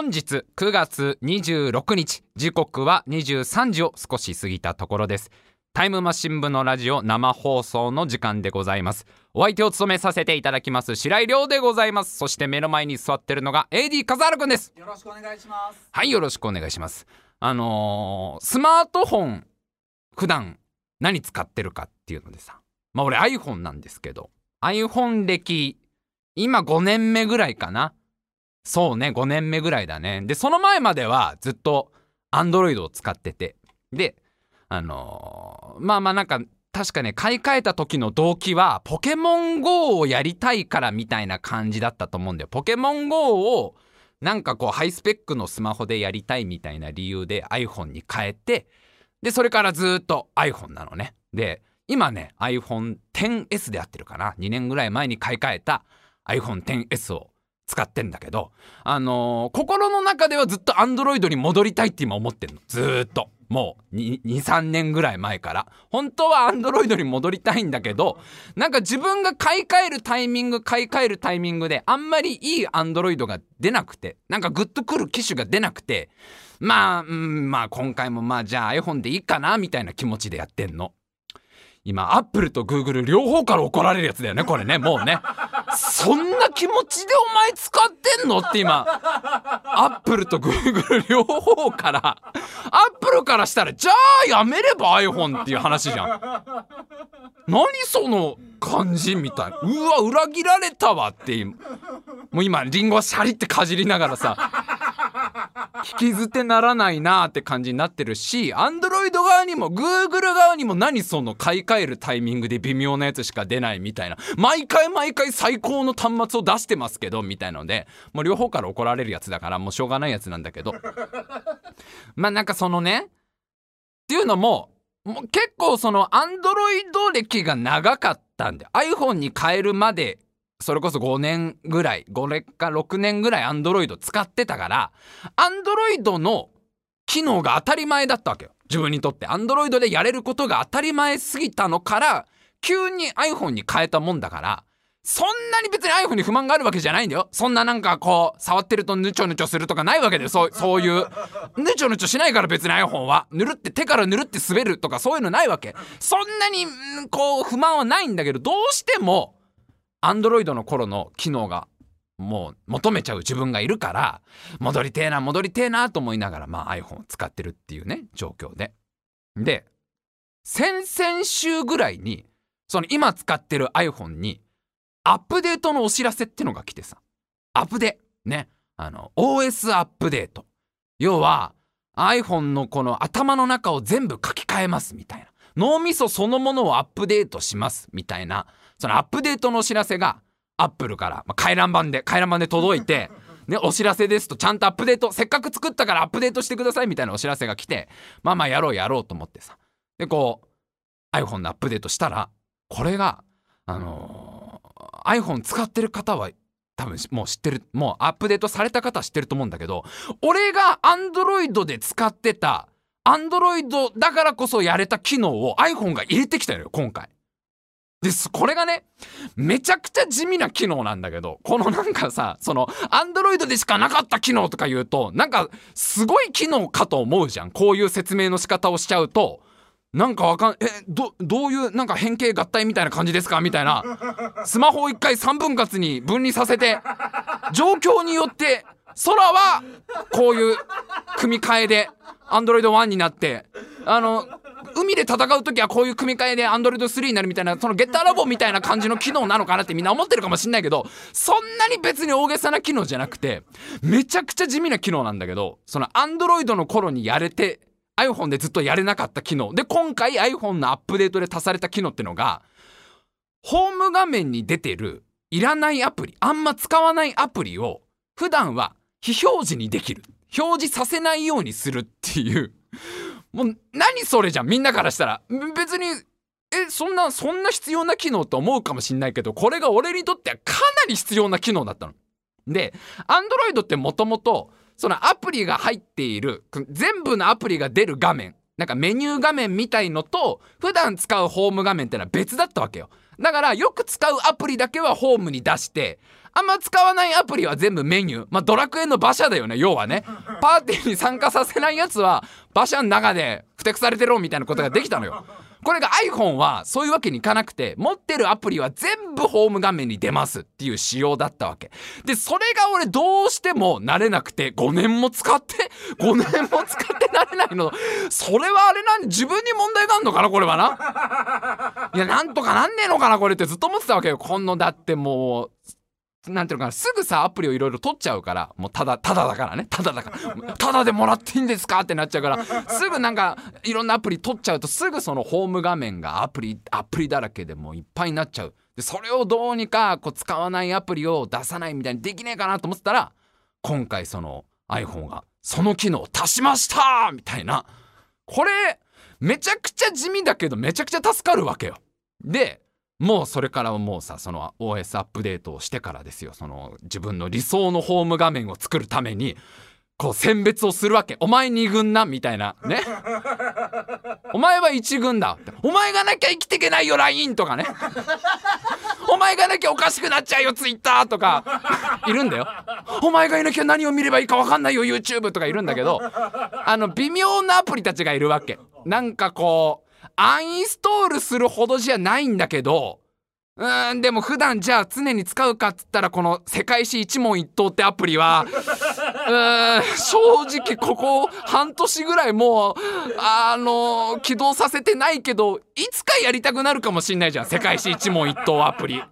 本日9月26日時刻は23時を少し過ぎたところです。タイムマシン部のラジオ生放送の時間でございます。お相手を務めさせていただきます白井亮でございます。そして目の前に座ってるのが AD 笠原くんです。よろしくお願いします。はいよろしくお願いします。あのー、スマートフォン普段何使ってるかっていうのでさ。まあ俺 iPhone なんですけど。iPhone 歴今5年目ぐらいかなそうね5年目ぐらいだね。でその前まではずっと Android を使ってて。であのー、まあまあなんか確かね買い替えた時の動機はポケモン GO をやりたいからみたいな感じだったと思うんだよ。ポケモン GO をなんかこうハイスペックのスマホでやりたいみたいな理由で iPhone に変えてでそれからずっと iPhone なのね。で今ね iPhone10S であってるかな。2年ぐらい前に買い替えた iPhone10S を使ってんだけどあのー、心の中ではずっと Android に戻りたいって今思ってんの。ずっと。もう23年ぐらい前から。本当は Android に戻りたいんだけどなんか自分が買い替えるタイミング買い替えるタイミングであんまりいい Android が出なくてなんかグッとくる機種が出なくてまあ、うん、まあ今回もまあじゃあ iPhone でいいかなみたいな気持ちでやってんの。今アップルとグーグル両方から怒られるやつだよねこれね。もうね。そんな気持ちでお前使ってんの？って今アップルとグーグル両方からアップルからしたらじゃあやめれば iPhone っていう話じゃん。何その感じみたい。なうわ裏切られたわってもう今リンゴシャリってかじりながらさ引き捨てならないなーって感じになってるしアンドロイド側にもグーグル側にも何その買い替えるタイミングで微妙なやつしか出ないみたいな。毎回毎回最高の端末を出してますけどみたいのでもう両方から怒られるやつだからもうしょうがないやつなんだけど。まあなんかそのねっていうのももう結構そのアンドロイド歴が長かったんで iPhone に変えるまでそれこそ5年ぐらい5年か6年ぐらいアンドロイド使ってたからアンドロイドの機能が当たり前だったわけよ。自分にとって。アンドロイドでやれることが当たり前すぎたのから急に iPhone に変えたもんだからそんなに別に iPhone に不満があるわけじゃないんだよ。そんななんかこう触ってるとヌチョヌチョするとかないわけだよ。そうそういうヌチョヌチョしないから別に iPhone は。ぬるって手からぬるって滑るとかそういうのないわけ。そんなにこう不満はないんだけどどうしてもアンドロイドの頃の機能がもう求めちゃう自分がいるから戻りてえな戻りてえなと思いながらまあ iPhone を使ってるっていうね状況で。で先々週ぐらいにその今使ってる iPhone にアップデートのお知らせってのが来てさ。アップデね。あの OS アップデート。要は iPhone のこの頭の中を全部書き換えますみたいな。脳みそそのものをアップデートしますみたいなそのアップデートのお知らせがアップルから、まあ、回覧板で回覧板で届いて ね、お知らせですとちゃんとアップデートせっかく作ったからアップデートしてくださいみたいなお知らせが来てまあまあやろうやろうと思ってさでこう iPhone のアップデートしたらこれがあのー、iPhone 使ってる方は多分もう知ってるもうアップデートされた方は知ってると思うんだけど俺が Android で使ってた Android だからこそやれた機能を iPhone が入れてきたのよ今回。です。これがねめちゃくちゃ地味な機能なんだけどこのなんかさそのアンドロイドでしかなかった機能とか言うとなんかすごい機能かと思うじゃん。こういう説明の仕方をしちゃうとなんかわかんえどどういうなんか変形合体みたいな感じですかみたいな。スマホを一回3分割に分離させて状況によって空はこういう組み替えでアンドロイド1になってあの海で戦う時はこういう組み替えで Android3 になるみたいなそのゲッターラボみたいな感じの機能なのかなってみんな思ってるかもしんないけどそんなに別に大げさな機能じゃなくてめちゃくちゃ地味な機能なんだけどその Android の頃にやれて iPhone でずっとやれなかった機能。で今回 iPhone のアップデートで足された機能ってのがホーム画面に出てるいらないアプリあんま使わないアプリを普段は非表示にできる。表示させないようにするっていう。もう何それじゃんみんなからしたら別にえそんなそんな必要な機能と思うかもしんないけどこれが俺にとってはかなり必要な機能だったの。で Android ってもともとそのアプリが入っている全部のアプリが出る画面なんかメニュー画面みたいのと普段使うホーム画面ってのは別だったわけよ。だからよく使うアプリだけはホームに出してあんま使わないアプリは全部メニュー。まあ、ドラクエの馬車だよね、要はね。パーティーに参加させないやつは、馬車の中でふてくされてろみたいなことができたのよ。これが iPhone はそういうわけにいかなくて、持ってるアプリは全部ホーム画面に出ますっていう仕様だったわけ。で、それが俺どうしても慣れなくて、5年も使って、5年も使って慣れないの。それはあれなん自分に問題があんのかなこれはな。いや、なんとかなんねえのかなこれってずっと思ってたわけよ。こんのだってもう、なんていうのかな、すぐさ、アプリをいろいろ取っちゃうから、もうただ、ただだからね、ただだから、ただでもらっていいんですか？ってなっちゃうから、すぐなんか、いろんなアプリ取っちゃうと、すぐそのホーム画面がアプリ、アプリだらけでもういっぱいになっちゃう。で、それをどうにか、こう、使わないアプリを出さないみたいにできねえかなと思ってたら、今回その iPhone が、その機能を足しましたみたいな。これ、めちゃくちゃ地味だけど、めちゃくちゃ助かるわけよ。で、もうそれからもうさその OS アップデートをしてからですよ。その自分の理想のホーム画面を作るためにこう選別をするわけ。お前2軍なみたいな。ね。お前は1軍だ。お前がなきゃ生きていけないよ LINE とかね。お前がなきゃおかしくなっちゃうよ Twitter とか。いるんだよ。お前がいなきゃ何を見ればいいか分かんないよ YouTube とかいるんだけど。あの微妙なアプリたちがいるわけ。なんかこうアンインストールするほどじゃないんだけど、うーん、でも普段じゃあ常に使うかっつったらこの世界史一問一答ってアプリは、うーん、正直ここ半年ぐらいもう、あの起動させてないけど、いつかやりたくなるかもしんないじゃん。世界史一問一答アプリ。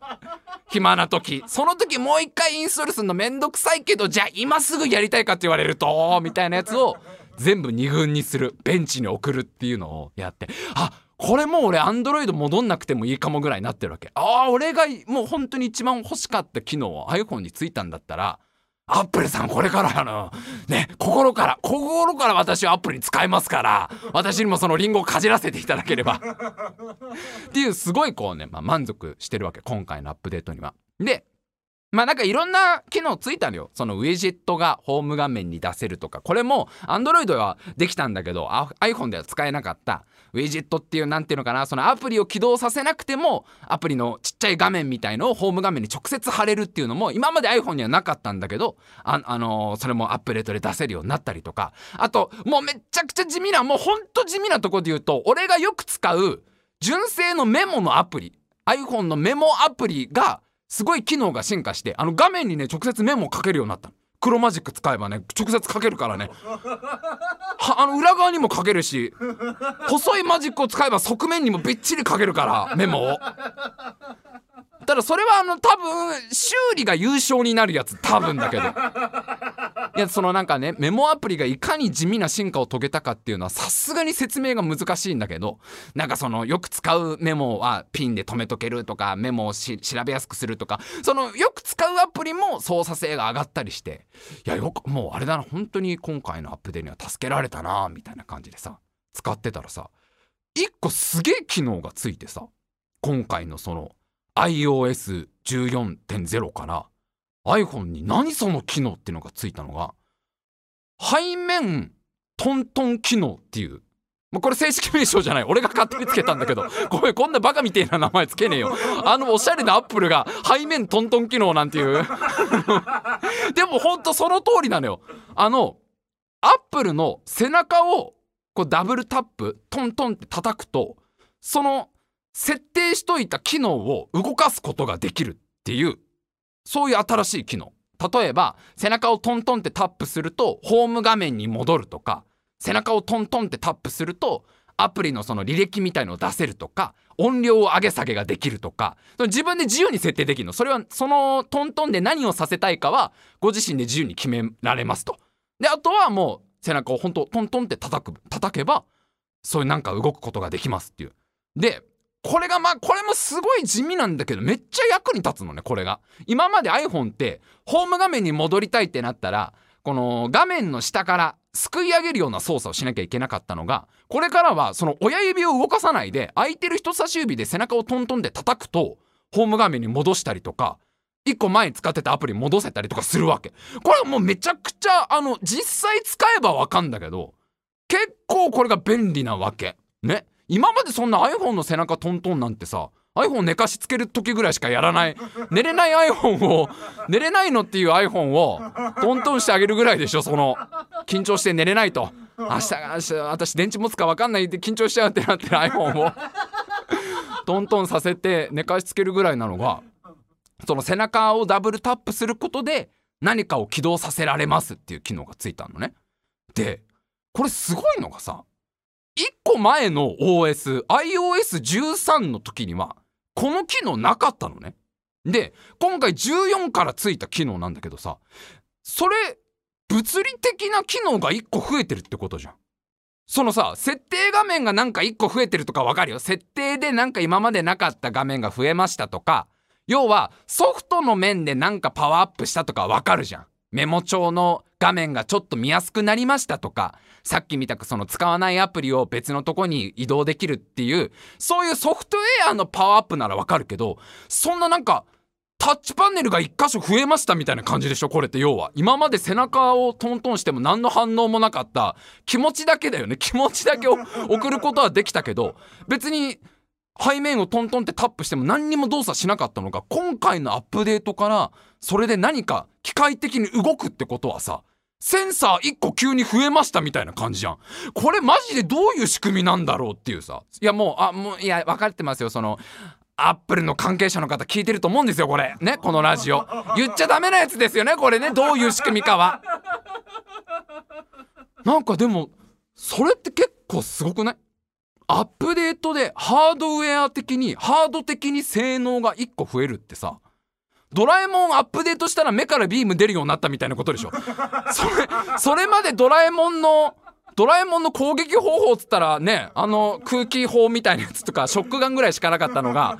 暇な時。その時もう一回インストールするのめんどくさいけど、じゃあ今すぐやりたいかって言われると、みたいなやつを、全部2軍にするベンチに送るっていうのをやってあこれもう俺アンドロイド戻んなくてもいいかもぐらいになってるわけ。ああ俺がもう本当に一番欲しかった機能を iPhone についたんだったらアップルさんこれからあの。ね心から心から私はアップルに使えますから私にもそのリンゴをかじらせていただければ。っていうすごいこうね、まあ、満足してるわけ今回のアップデートには。でまあなんかいろんな機能ついたのよ。そのウェジェットがホーム画面に出せるとか。これも Android はできたんだけど iPhone では使えなかったウェジェットっていうなんていうのかなそのアプリを起動させなくてもアプリのちっちゃい画面みたいのをホーム画面に直接貼れるっていうのも今まで iPhone にはなかったんだけどあ、あのー、それもアップデートで出せるようになったりとかあともうめちゃくちゃ地味なもうほんと地味なとこで言うと俺がよく使う純正のメモのアプリ iPhone のメモアプリがすごい機能が進化してあの画面にね直接メモをかけるようになった黒マジック使えばね直接かけるからね。はあの裏側にもかけるし細いマジックを使えば側面にもびっちりかけるからメモを。ただそれはあの多分修理が優勝になるやつ多分だけど。いやそのなんかねメモアプリがいかに地味な進化を遂げたかっていうのはさすがに説明が難しいんだけどなんかそのよく使うメモはピンで止めとけるとかメモを調べやすくするとかそのよく使うアプリも操作性が上がったりしていやよくもうあれだな本当に今回のアップデートには助けられたなみたいな感じでさ使ってたらさ1個すげえ機能がついてさ今回のその iOS14.0 から iPhone に何その機能っていうのがついたのが背面トントン機能っていうもうこれ正式名称じゃない。俺が勝手につけたんだけど ごめんこんなバカみてえな名前つけねえよ。あのおしゃれなアップルが背面トントン機能なんていう。でもほんとその通りなのよ。あのアップルの背中をこうダブルタップトントンって叩くとその設定しといた機能を動かすことができるっていうそういう新しい機能。例えば背中をトントンってタップするとホーム画面に戻るとか背中をトントンってタップするとアプリのその履歴みたいのを出せるとか音量を上げ下げができるとか。自分で自由に設定できるの。それはそのトントンで何をさせたいかはご自身で自由に決められますと。であとはもう背中を本当トントンって叩く叩けばそういうなんか動くことができますっていう。でこれがまあこれもすごい地味なんだけどめっちゃ役に立つのねこれが。今まで iPhone ってホーム画面に戻りたいってなったらこの画面の下からすくい上げるような操作をしなきゃいけなかったのがこれからはその親指を動かさないで空いてる人差し指で背中をトントンで叩くとホーム画面に戻したりとか1個前に使ってたアプリ戻せたりとかするわけ。これはもうめちゃくちゃあの実際使えばわかんだけど結構これが便利なわけ。ね。今までそんな iPhone の背中トントンなんてさ iPhone 寝かしつける時ぐらいしかやらない。寝れない iPhone を寝れないのっていう iPhone をトントンしてあげるぐらいでしょその緊張して寝れないと。明日明日私電池持つか分かんないで緊張しちゃうってなってる iPhone を。トントンさせて寝かしつけるぐらいなのがその背中をダブルタップすることで何かを起動させられますっていう機能がついたのね。でこれすごいのがさ個前の OSiOS13 の時にはこの機能なかったのね。で今回14からついた機能なんだけどさそれ物理的な機能が1個増えてるってことじゃん。そのさ設定画面がなんか1個増えてるとかわかるよ設定でなんか今までなかった画面が増えましたとか要はソフトの面でなんかパワーアップしたとかわかるじゃんメモ帳の画面がちょっと見やすくなりましたとかさっき見たくその使わないアプリを別のとこに移動できるっていうそういうソフトウェアのパワーアップならわかるけどそんななんかタッチパネルが1箇所増えましたみたいな感じでしょ？これって要は。今まで背中をトントンしても何の反応もなかった気持ちだけだよね。気持ちだけを 送ることはできたけど別に背面をトントンってタップしても何にも動作しなかったのが今回のアップデートからそれで何か機械的に動くってことはさセンサー1個急に増えましたみたいな感じじゃん。これマジでどういう仕組みなんだろうっていうさ。いやもう、あ、もう、いや、分かってますよ。その、アップルの関係者の方聞いてると思うんですよこれねこのラジオ言っちゃダメなやつですよねこれねどういう仕組みかはなんかでもそれって結構すごくない？アップデートでハードウェア的にハード的に性能が1個増えるってさドラえもんアップデートしたら目からビーム出るようになったみたいなことでしょ。それそれまでドラえもんのドラえもんの攻撃方法っつったらねあの空気砲みたいなやつとかショックガンぐらいしかなかったのが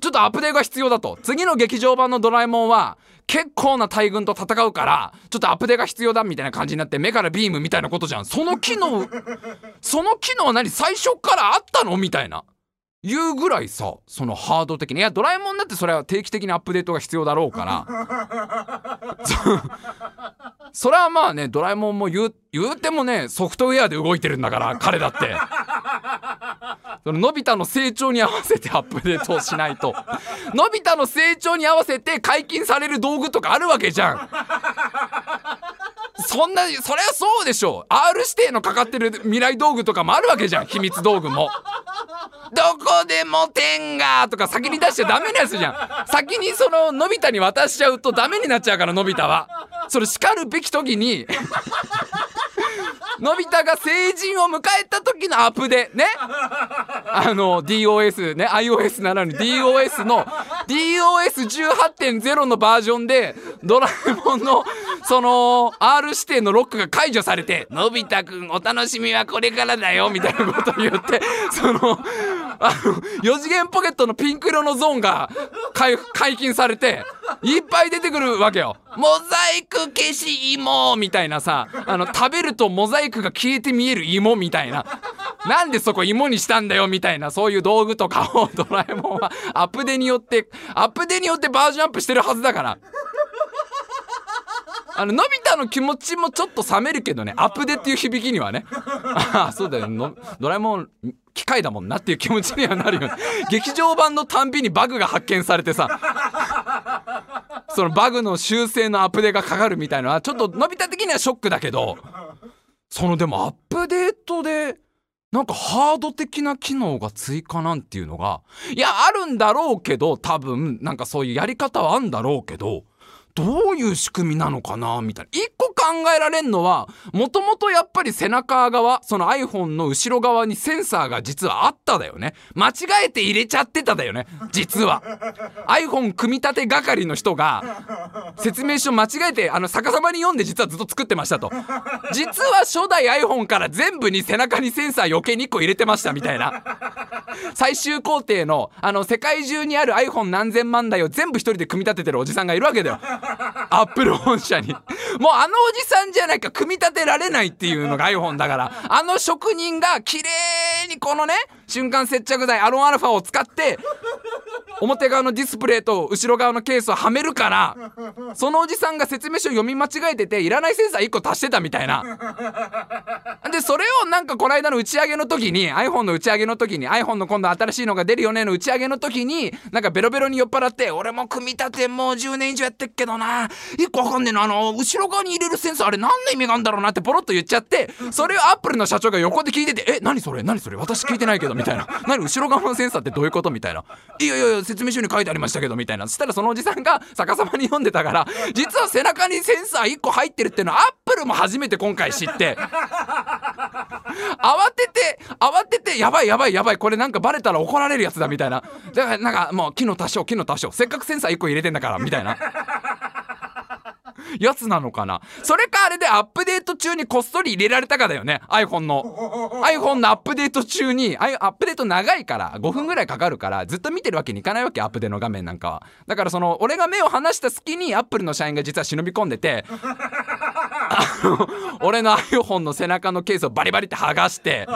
ちょっとアップデートが必要だと。次の劇場版のドラえもんは結構な大軍と戦うからちょっとアップデートが必要だみたいな感じになって目からビームみたいなことじゃん。その機能その機能は何？最初からあったの？みたいな。いうぐらいさそのハード的に。いやドラえもんだってそれは定期的にアップデートが必要だろうから。それはまあねドラえもんも言う言うてもねソフトウェアで動いてるんだから彼だって。そののび太の成長に合わせてアップデートをしないと。のび太の成長に合わせて解禁される道具とかあるわけじゃんそんなそりゃそうでしょう。R 指定のかかってる未来道具とかもあるわけじゃん。秘密道具も。どこでも天がとか先に出しちゃダメなやつじゃん。先にそののび太に渡しちゃうとダメになっちゃうからのび太は。それ叱るべき時に。のび太が成人を迎えた時のアップでねあの DOS ね iOS ならぬ DOS の DOS18.0 のバージョンでドラえもんのその R 指定のロックが解除されて「のび太くんお楽しみはこれからだよ」みたいなことを言ってそのあの4次元ポケットのピンク色のゾーンが解禁されていっぱい出てくるわけよ。モザイク消し芋みたいなさあの食べるとモザイクが消えて見える芋みたいな。なんでそこ芋にしたんだよみたいなそういう道具とかをドラえもんは。アップデによってアップデによってバージョンアップしてるはずだから。あののび太の気持ちもちょっと冷めるけどね。アップデっていう響きにはね。ああそうだよ。ドラえもん機械だもんなっていう気持ちにはなるよね。劇場版のたんびにバグが発見されてさ。そのバグの修正のアップデートがかかるみたいなのはちょっとのび太的にはショックだけどそのでもアップデートでなんかハード的な機能が追加なんていうのがいやあるんだろうけど多分なんかそういうやり方はあんだろうけどどういう仕組みなのかなみたいな。一個考えられんのはもともとやっぱり背中側その iPhone の後ろ側にセンサーが実はあっただよね。間違えて入れちゃってただよね。実は。iPhone 組み立て係の人が説明書間違えてあの逆さまに読んで実はずっと作ってましたと。実は初代 iPhone から全部に背中にセンサー余計に1個入れてましたみたいな。最終工程のあの世界中にある iPhone 何千万台を全部一人で組み立ててるおじさんがいるわけだよ。アップル本社に。もうあのおじさんじゃないか組み立てられないっていうのが iPhone だから。あの職人が綺麗にこのね瞬間接着剤アロンアルファを使って表側のディスプレイと後ろ側のケースをはめるからそのおじさんが説明書読み間違えてていらないセンサー1個足してたみたいな。でそれをなんかこの間の打ち上げの時に iPhone の打ち上げの時に iPhone の今度新しいのが出るよねの打ち上げの時になんかベロベロに酔っ払って俺も組み立てもう10年以上やってっけどな。1個わかんねえのあの後ろ側に入れるセンサーあれ何の意味があるんだろうなってポロッと言っちゃってそれをアップルの社長が横で聞いてて「え何それ何それ私聞いてないけど」みたいな「何後ろ側のセンサーってどういうこと?」みたいな「いやいやいや説明書に書いてありましたけど」みたいな。そしたらそのおじさんが逆さまに読んでたから実は背中にセンサー1個入ってるっていうのはアップルも初めて今回知って。慌てて慌ててやばいやばいやばいこれなんかバレたら怒られるやつだみたいな。だからなんかもう機能足しよう機能足しようせっかくセンサー1個入れてんだからみたいな。やつなのかな？それかあれでアップデート中にこっそり入れられたかだよね。iPhone の。iPhone のアップデート中にアップデート長いから5分ぐらいかかるからずっと見てるわけにいかないわけアップデートの画面なんかは。だからその俺が目を離した隙にアップルの社員が実は忍び込んでて俺の iPhone の背中のケースをバリバリって剥がして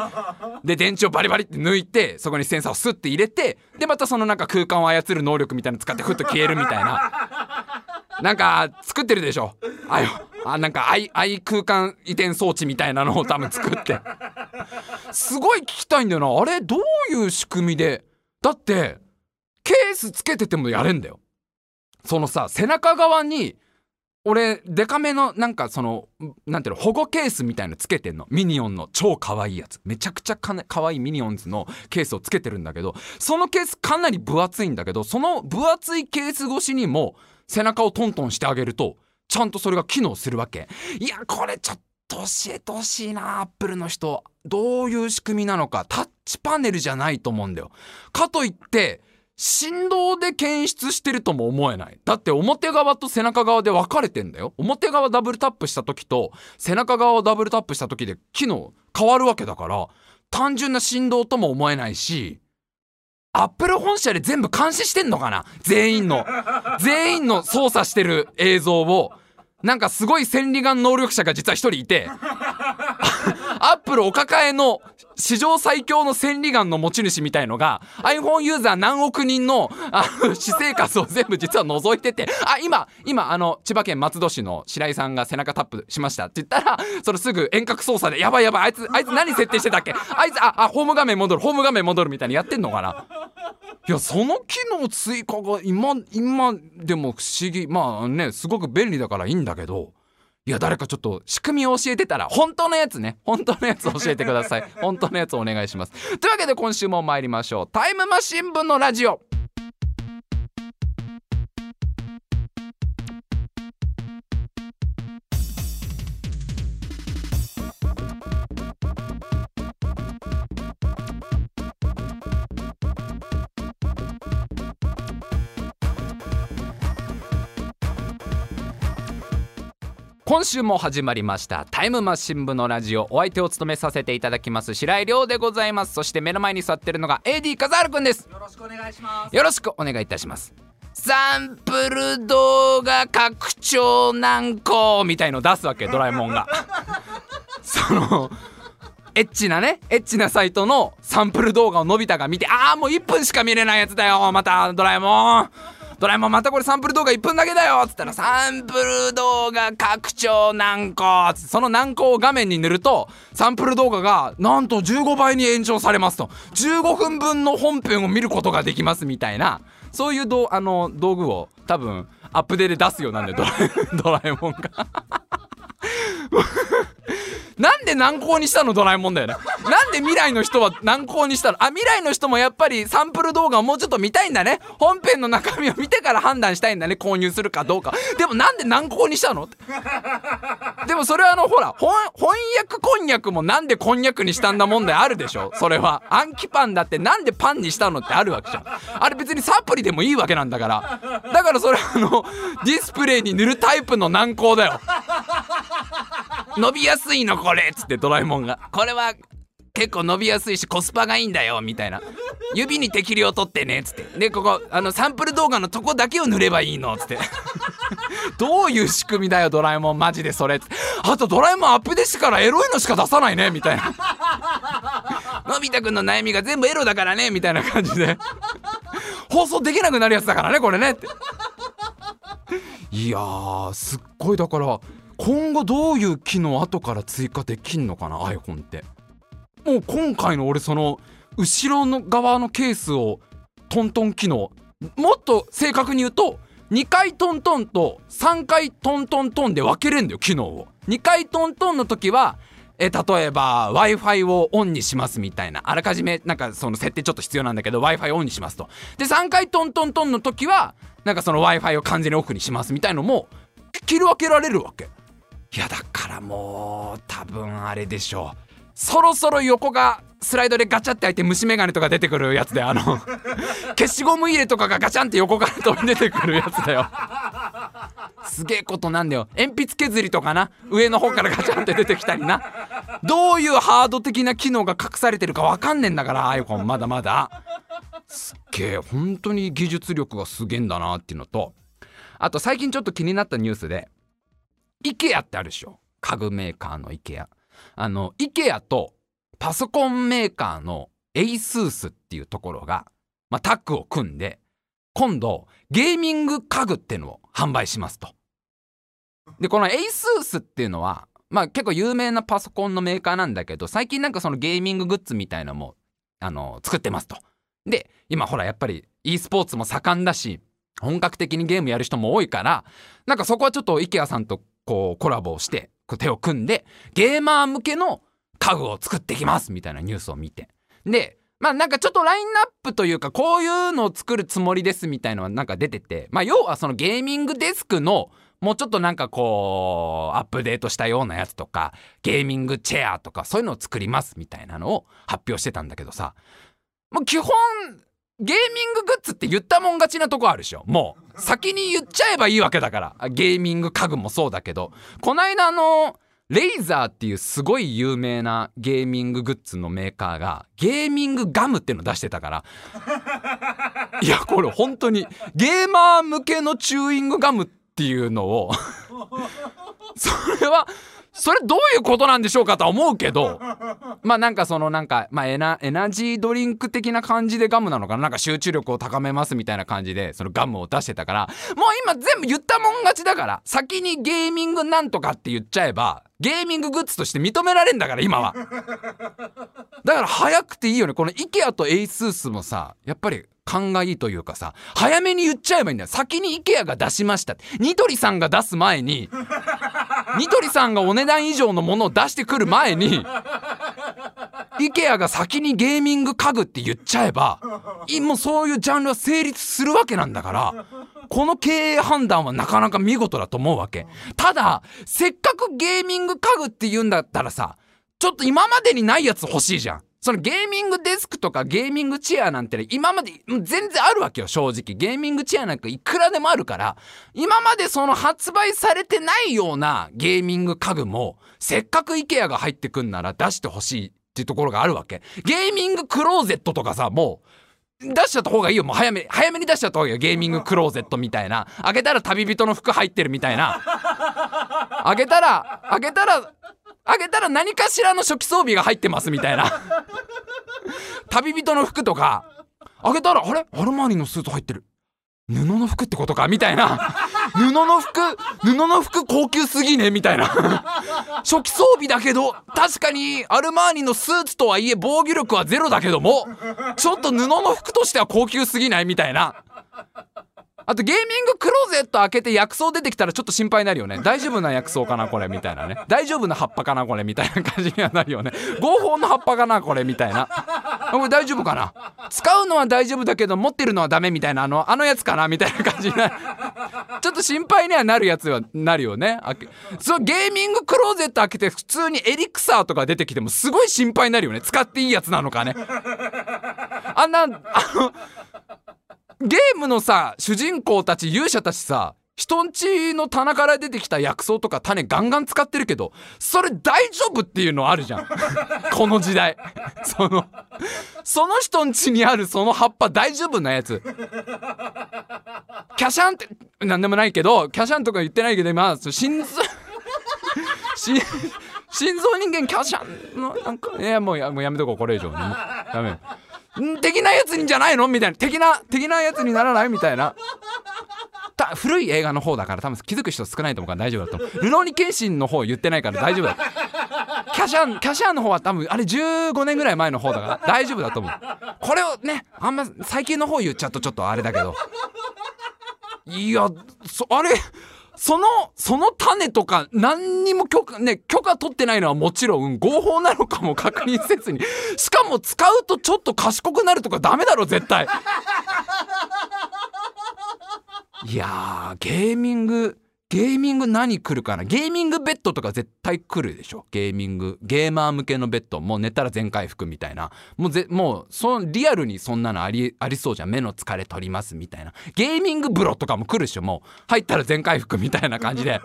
で電池をバリバリって抜いてそこにセンサーをスッて入れてでまたそのなんか空間を操る能力みたいなの使ってふっと消えるみたいな。なんか作ってるでしょ。ああなんか愛愛空間移転装置みたいなのを多分作って。すごい聞きたいんだよな。あれどういう仕組みで？だってケースつけててもやれんだよ。そのさ背中側に俺デカめのなんかそのなんていうの保護ケースみたいのつけてんの。ミニオンの超可愛いやつ。めちゃくちゃか、ね、可愛いミニオンズのケースをつけてるんだけどそのケースかなり分厚いんだけどその分厚いケース越しにも背中をトントンしてあげるとちゃんとそれが機能するわけ。いやこれちょっと教えてほしいなアップルの人。どういう仕組みなのか。タッチパネルじゃないと思うんだよ。かといって振動で検出してるとも思えない。だって表側と背中側で分かれてんだよ。表側ダブルタップした時と背中側をダブルタップした時で機能変わるわけだから単純な振動とも思えないしアップル本社で全部監視してんのかな？全員の。全員の操作してる映像を。なんかすごい千里眼能力者が実は一人いて。プルお抱えの史上最強の千里眼の持ち主みたいのが iPhone ユーザー何億人のあ 私生活を全部実は覗いててあ今今あの千葉県松戸市の白井さんが背中タップしましたって言ったらそれすぐ遠隔操作でやばいやばいあいつあいつ何設定してたっけ？あいつああホーム画面戻るホーム画面戻るみたいにやってんのかな？いやその機能追加が今今でも不思議。まあねすごく便利だからいいんだけどいや誰かちょっと仕組みを教えてたら本当のやつね。本当のやつ教えてください。本当のやつお願いします。というわけで今週も参りましょう。タイムマシン部のラジオ。今週も始まりました。タイムマシン部のラジオ。お相手を務めさせていただきます。白井亮でございます。そして目の前に座ってるのが AD 笠原くんです。よろしくお願いします。よろしくお願いいたします。サンプル動画拡張難航みたいの出すわけドラえもんが。そのエッチなねエッチなサイトのサンプル動画をのび太が見てああもう1分しか見れないやつだよまたドラえもんドラえもんまたこれサンプル動画1分だけだよ。っつったらサンプル動画拡張難航。っつってその難航を画面に塗るとサンプル動画がなんと15倍に延長されますと。15分分の本編を見ることができますみたいな。そういうどあの道具を多分アップデートで出すようなんで ドラえもんが。なんで難航にしたのドラえもんだよね。なんで未来の人は難航にしたの？あ未来の人もやっぱりサンプル動画をもうちょっと見たいんだね。本編の中身を見てから判断したいんだね。購入するかどうか。でもなんで難航にしたの？でもそれはあのほら翻訳こんにゃくもなんでこんにゃくにしたんだ問題あるでしょ？それは。アンキパンだってなんでパンにしたのってあるわけじゃん。あれ別にサプリでもいいわけなんだから。だからそれあのディスプレイに塗るタイプの難航だよ。伸びやすいのこれっつってドラえもんが。これは結構伸びやすいしコスパがいいんだよみたいな。指に適量取ってねっつって。でここあのサンプル動画のとこだけを塗ればいいのっつって。どういう仕組みだよドラえもん。マジでそれって。あとドラえもんアップデしてからエロいのしか出さないねみたいな。のび太くんの悩みが全部エロだからねみたいな感じで。放送できなくなるやつだからねこれねって。いやーすっごいだから今後どういう機能後から追加できんのかな？iPhone って。もう今回の俺その後ろの側のケースをトントン機能。もっと正確に言うと2回トントンと3回トントントンで分けれんだよ機能を。2回トントンの時はえ例えば w i f i をオンにしますみたいな。あらかじめなんかその設定ちょっと必要なんだけど w i f i オンにしますと。で3回トントントンの時はなんかその w i f i を完全にオフにしますみたいのも切り分けられるわけ。いやだからもう多分あれでしょう。そろそろ横がスライドでガチャって開いて虫眼鏡とか出てくるやつであの 消しゴム入れとかがガチャンって横から飛び出てくるやつだよ。すげえことなんだよ。鉛筆削りとかな。上の方からガチャンって出てきたりな。どういうハード的な機能が隠されてるか分かんねえんだから iPhone まだまだ。すっげえ本当に技術力がすげえんだなっていうのとあと最近ちょっと気になったニュースで IKEA ってあるでしょ家具メーカーの IKEA あの IKEA とパソコンメーカーの ASUS っていうところが、まあ、タッグを組んで今度ゲーミング家具っていうのを販売しますと。でこの ASUS っていうのはまあ結構有名なパソコンのメーカーなんだけど最近なんかそのゲーミンググッズみたいなのもあの作ってますと。で今ほらやっぱり e スポーツも盛んだし本格的にゲームやる人も多いからなんかそこはちょっと IKEA さんとこうコラボをして手を組んでゲーマー向けの家具を作ってきますみたいなニュースを見て。でまあなんかちょっとラインナップというかこういうのを作るつもりですみたいのはなんか出ててまあ要はそのゲーミングデスクのもうちょっとなんかこうアップデートしたようなやつとかゲーミングチェアとかそういうのを作りますみたいなのを発表してたんだけどさ。もう基本ゲーミンググッズって言ったもん勝ちなとこあるでしょ。もう。先に言っちゃえばいいわけだから。ゲーミング家具もそうだけど。こないだのレイザーっていうすごい有名なゲーミンググッズのメーカーがゲーミングガムっていうの出してたから。いやこれ本当にゲーマー向けのチューイングガムっていうのをそれはそれどういうことなんでしょうかとは思うけどまあなんかそのなんか、まあ、エナエナジードリンク的な感じでガムなのかな？なんか集中力を高めますみたいな感じでそのガムを出してたからもう今全部言ったもん勝ちだから先にゲーミングなんとかって言っちゃえばゲーミンググッズとして認められんだから今は。だから早くていいよね。この IKEA と ASUS もさやっぱり勘がいいというかさ早めに言っちゃえばいいんだよ。先に IKEA が出しましたニトリさんが出す前に ニトリさんがお値段以上のものを出してくる前に IKEA が先にゲーミング家具って言っちゃえばもうそういうジャンルは成立するわけなんだからこの経営判断はなかなか見事だと思うわけ。ただせっかくゲーミング家具って言うんだったらさちょっと今までにないやつ欲しいじゃんそのゲーミングデスクとかゲーミングチェアなんてね、今まで全然あるわけよ、正直。ゲーミングチェアなんかいくらでもあるから、今までその発売されてないようなゲーミング家具も、せっかく IKEA が入ってくんなら出してほしいっていうところがあるわけ。ゲーミングクローゼットとかさ、もう、出しちゃった方がいいよ。もう早め、早めに出しちゃった方がいいよ。ゲーミングクローゼットみたいな。開けたら旅人の服入ってるみたいな。開けたら、開けたら、開けたら何かしらの初期装備が入ってますみたいな。旅人の服とか。開けたらあれ？アルマーニのスーツ入ってる。布の服ってことか？みたいな。布の服？布の服高級すぎね？みたいな。初期装備だけど確かにアルマーニのスーツとはいえ防御力はゼロだけどもちょっと布の服としては高級すぎない？みたいなあとゲーミングクローゼット開けて薬草出てきたらちょっと心配になるよね。大丈夫な薬草かなこれみたいなね。大丈夫な葉っぱかなこれみたいな感じにはなるよね。合法の葉っぱかなこれみたいな。これ大丈夫かな？使うのは大丈夫だけど持ってるのはダメみたいなあのあのやつかなみたいな感じになる。ちょっと心配にはなるやつはなるよね。そうゲーミングクローゼット開けて普通にエリクサーとか出てきてもすごい心配になるよね。使っていいやつなのかね。あんなあのゲームのさ主人公たち勇者たちさ人んちの棚から出てきた薬草とか種ガンガン使ってるけどそれ大丈夫っていうのあるじゃん。この時代。そのその人んちにあるその葉っぱ大丈夫なやつ。キャシャンって何でもないけどキャシャンとか言ってないけど今心臓 心臓人間キャシャンのなんかいやもうやもうやめとこうこれ以上。ねダメ。ん的なやつにじゃないの？みたいな。的な的なやつにならない？みたいな。た古い映画の方だから多分気づく人少ないと思うから大丈夫だと思う。ルローニケンシンの方言ってないから大丈夫だ。キャシャンキャシャンの方は多分あれ15年ぐらい前の方だから大丈夫だと思う。これをねあんま最近の方言っちゃうとちょっとあれだけど。いやあれ？そのその種とか何にも許可,、ね、許可取ってないのはもちろん合法なのかも確認せずに しかも使うとちょっと賢くなるとかダメだろ絶対。いやーゲーミングゲーミング何来るかな？ゲーミングベッドとか絶対来るでしょ？ゲーミングゲーマー向けのベッド？もう寝たら全回復みたいな。もうぜもうそリアルにそんなのありありそうじゃん。目の疲れ取りますみたいな。ゲーミング風呂とかも来るでしょ？もう入ったら全回復みたいな感じで。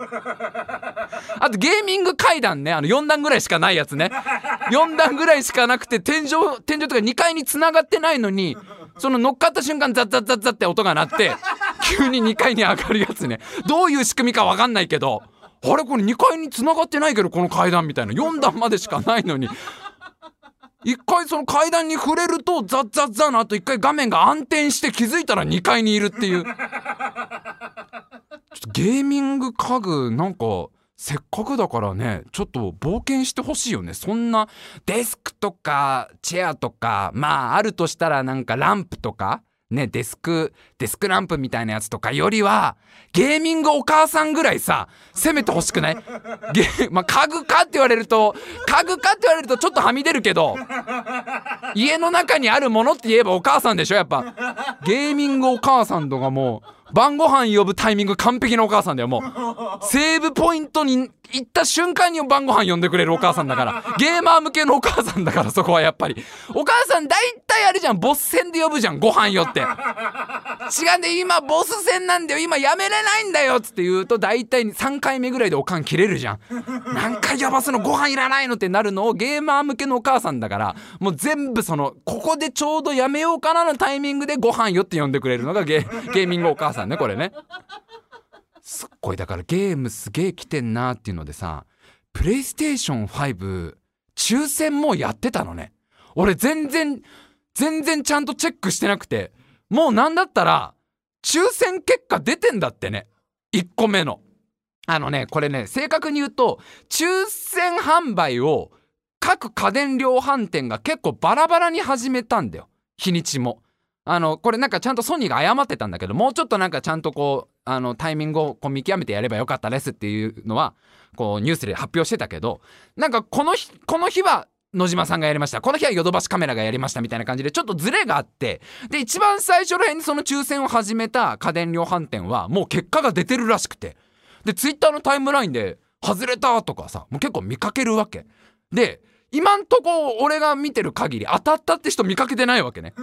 あとゲーミング階段ね。あの4段ぐらいしかないやつね。4段ぐらいしかなくて天井天井とか2階に繋がってないのにその乗っかった瞬間ザッザッザッザッって音が鳴って急に2階に上がるやつね。どういう仕組みか分かんないけどあれこれ2階に繋がってないけどこの階段みたいな。4段までしかないのに。一回その階段に触れるとザッザッザの後一回画面が暗転して気づいたら2階にいるっていう。ちょっとゲーミング家具なんかせっかくだからねちょっと冒険してほしいよね。そんなデスクとかチェアとかまああるとしたらなんかランプとか。ね、デスク、デスクランプみたいなやつとかよりは、ゲーミングお母さんぐらいさ、攻めてほしくない？ゲ まあ、家具かって言われると、家具かって言われるとちょっとはみ出るけど、家の中にあるものって言えばお母さんでしょやっぱ。ゲーミングお母さんとかもう、晩ご飯呼ぶタイミング完璧なお母さんだよもう。セーブポイントに行った瞬間に晩ご飯呼んでくれるお母さんだから。ゲーマー向けのお母さんだからそこはやっぱり。お母さん大体あれじゃんボス戦で呼ぶじゃんご飯よって。違うんで今ボス戦なんだよ今やめれないんだよっつって言うと大体3回目ぐらいでおかん切れるじゃん。何回呼ばすのご飯いらないのってなるのをゲーマー向けのお母さんだからもう全部そのここでちょうどやめようかなのタイミングでご飯よって呼んでくれるのがゲゲーミングお母さんさんねこれね。すっごいだからゲームすげえ来てんなっていうのでさプレイステーション5抽選もやってたのね。俺全然全然ちゃんとチェックしてなくてもうなんだったら抽選結果出てんだってね。1個目の。あのねこれね正確に言うと抽選販売を各家電量販店が結構バラバラに始めたんだよ。日にちも。あのこれなんかちゃんとソニーが謝ってたんだけどもうちょっとなんかちゃんとこうあのタイミングをこう見極めてやればよかったですっていうのはこうニュースで発表してたけどなんかこの日この日は野島さんがやりました。この日はヨドバシカメラがやりましたみたいな感じでちょっとズレがあってで一番最初ら辺にその抽選を始めた家電量販店はもう結果が出てるらしくて。でツイッターのタイムラインで「外れた」とかさもう結構見かけるわけ。で今んとこ俺が見てる限り当たったって人見かけてないわけね。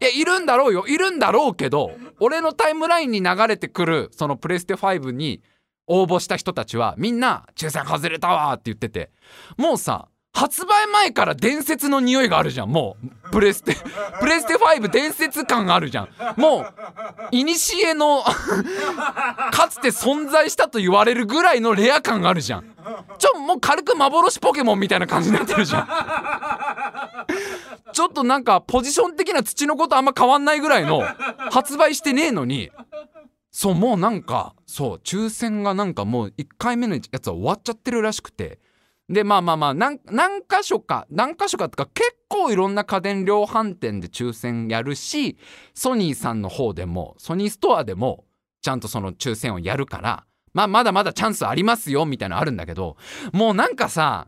いやいるんだろうよいるんだろうけど俺のタイムラインに流れてくるそのプレステ5に応募した人たちはみんな抽選外れたわって言っててもうさ発売前から伝説の匂いがあるじゃん。もうプレステ プレステ5伝説感あるじゃん。もう古の かつて存在したと言われるぐらいのレア感があるじゃん。ちょもう軽く幻ポケモンみたいな感じになってるじゃん。ちょっとなんかポジション的な土のことあんま変わんないぐらいの発売してねえのにそうもうなんかそう抽選がなんかもう1回目のやつは終わっちゃってるらしくて。でまあまあまあ何何箇所か何箇所かとか結構いろんな家電量販店で抽選やるしソニーさんの方でもソニーストアでもちゃんとその抽選をやるからまあまだまだチャンスありますよみたいなのあるんだけどもうなんかさ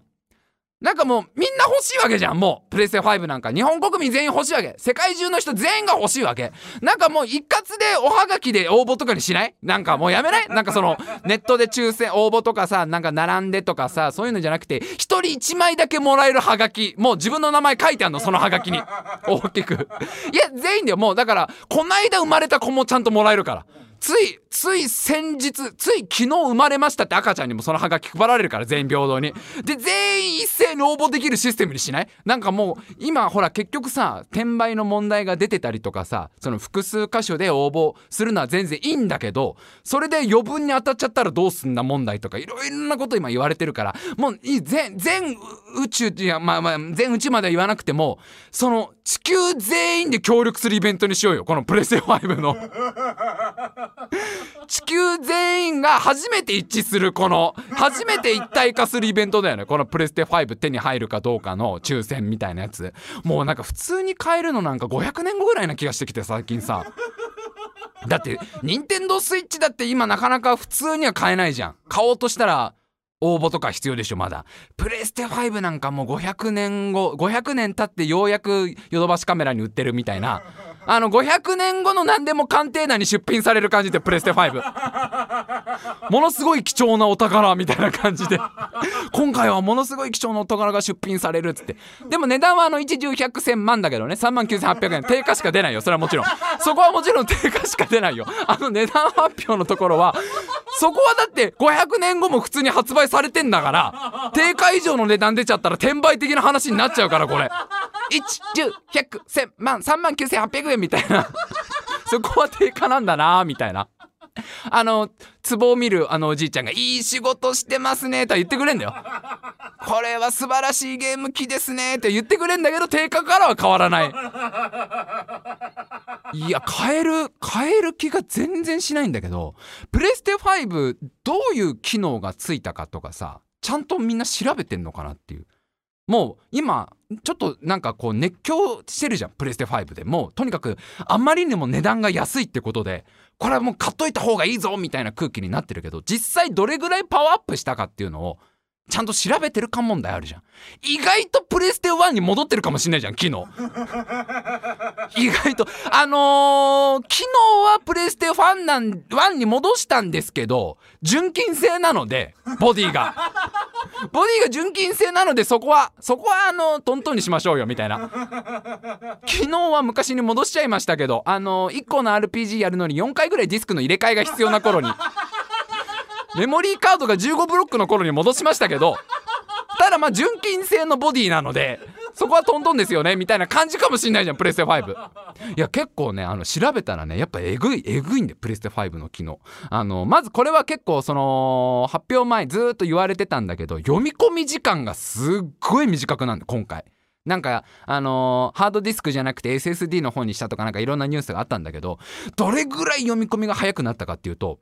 なんかもうみんな欲しいわけじゃんもう。プレステ5なんか日本国民全員欲しいわけ。世界中の人全員が欲しいわけ。なんかもう一括でおはがきで応募とかにしない？なんかもうやめない？なんかそのネットで抽選応募とかさなんか並んでとかさそういうのじゃなくて一人一枚だけもらえるはがき。もう自分の名前書いてあんのそのはがきに。大きく。いや全員でもうだからこないだ生まれた子もちゃんともらえるから。ついつい先日つい昨日生まれましたって赤ちゃんにもそのハガキ配られるから全員平等に。で全員一斉に応募できるシステムにしない？なんかもう今ほら結局さ転売の問題が出てたりとかさその複数箇所で応募するのは全然いいんだけどそれで余分に当たっちゃったらどうすんな問題とかいろいろなこと今言われてるからもういい全全宇宙いやまあまあ全宇宙までは言わなくてもその地球全員で協力するイベントにしようよ。このプレステ5の。地球全員が初めて一致するこの初めて一体化するイベントだよね。このプレステ5手に入るかどうかの抽選みたいなやつ。もうなんか普通に買えるのなんか500年後ぐらいな気がしてきて最近さ。だって任天堂スイッチだって今なかなか普通には買えないじゃん。買おうとしたら応募とか必要でしょまだ。プレステ5なんかもう500年後500年経ってようやくヨドバシカメラに売ってるみたいな。あの500年後の何でも鑑定団に出品される感じでプレステ5ものすごい貴重なお宝みたいな感じで。今回はものすごい貴重なお宝が出品されるっつって。でも値段はあの一重百千万だけどね。3万9800円。定価しか出ないよ。それはもちろん。そこはもちろん 定価しか出ないよ。あの値段発表のところはそこはだって500年後も普通に発売されてんだから定価以上の値段出ちゃったら転売的な話になっちゃうからこれ。1 10 100 1000万。3万9800円みたいな。そこは定価なんだなみたいな。あの壺を見るあのおじいちゃんが「いい仕事してますね」とは言ってくれんだよ。これは素晴らしいゲーム機ですねって言ってくれんだけど定価からは変わらない。いや変える変える気が全然しないんだけどプレステ5どういう機能がついたかとかさちゃんとみんな調べてんのかなっていう。もう今ちょっとなんかこう熱狂してるじゃんプレステ5で。もうとにかくあまりにも値段が安いってことでこれはもう買っといた方がいいぞみたいな空気になってるけど実際どれぐらいパワーアップしたかっていうのをちゃんと調べてるか問題あるじゃん。意外とプレステ1に戻ってるかもしんないじゃん機能。意外と。あのー、機能はプレステファンなん1に戻したんですけど純金製なのでボディが。ボディが純金製なのでそこはそこはあのトントンにしましょうよみたいな。昨日は昔に戻しちゃいましたけどあの1個の RPG やるのに4回ぐらいディスクの入れ替えが必要な頃にメモリーカードが15ブロックの頃に戻しましたけどただまあ純金製のボディなのでそこはトントンですよねみたいな感じかもしんないじゃんプレステ5いや結構ねあの調べたらねやっぱえぐいえぐいんでプレステ5の機能。あのまずこれは結構その発表前ずっと言われてたんだけど読み込み時間がすっごい短くなんで今回。なんかあのー、ハードディスクじゃなくて SSD の方にしたとかなんかいろんなニュースがあったんだけどどれぐらい読み込みが早くなったかっていうと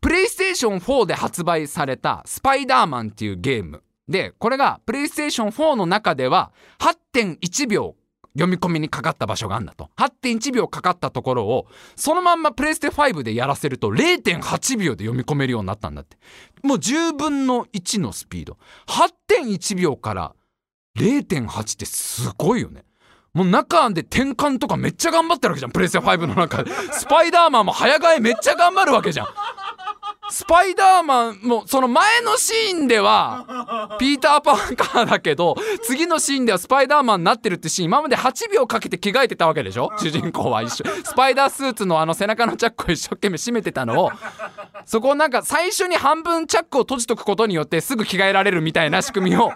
プレイステーション4で発売されたスパイダーマンっていうゲーム。でこれがプレイステーション4の中では8.1秒読み込みにかかった場所があんだと。8.1秒かかったところをそのまんまプレイステ5でやらせると0.8秒で読み込めるようになったんだって。もう10分の1のスピード。8.1秒から0.8ってすごいよね。もう中で転換とかめっちゃ頑張ってるわけじゃんプレイステ5の中で。スパイダーマンも早替えめっちゃ頑張るわけじゃん。スパイダーマンもその前のシーンでは ピーター・パーカーだけど次のシーンではスパイダーマンになってるってシーン今まで8秒かけて着替えてたわけでしょ？主人公は一緒。スパイダースーツのあの背中のチャックを一生懸命締めてたのを。そこをなんか最初に半分チャックを閉じとくことによってすぐ着替えられるみたいな仕組みを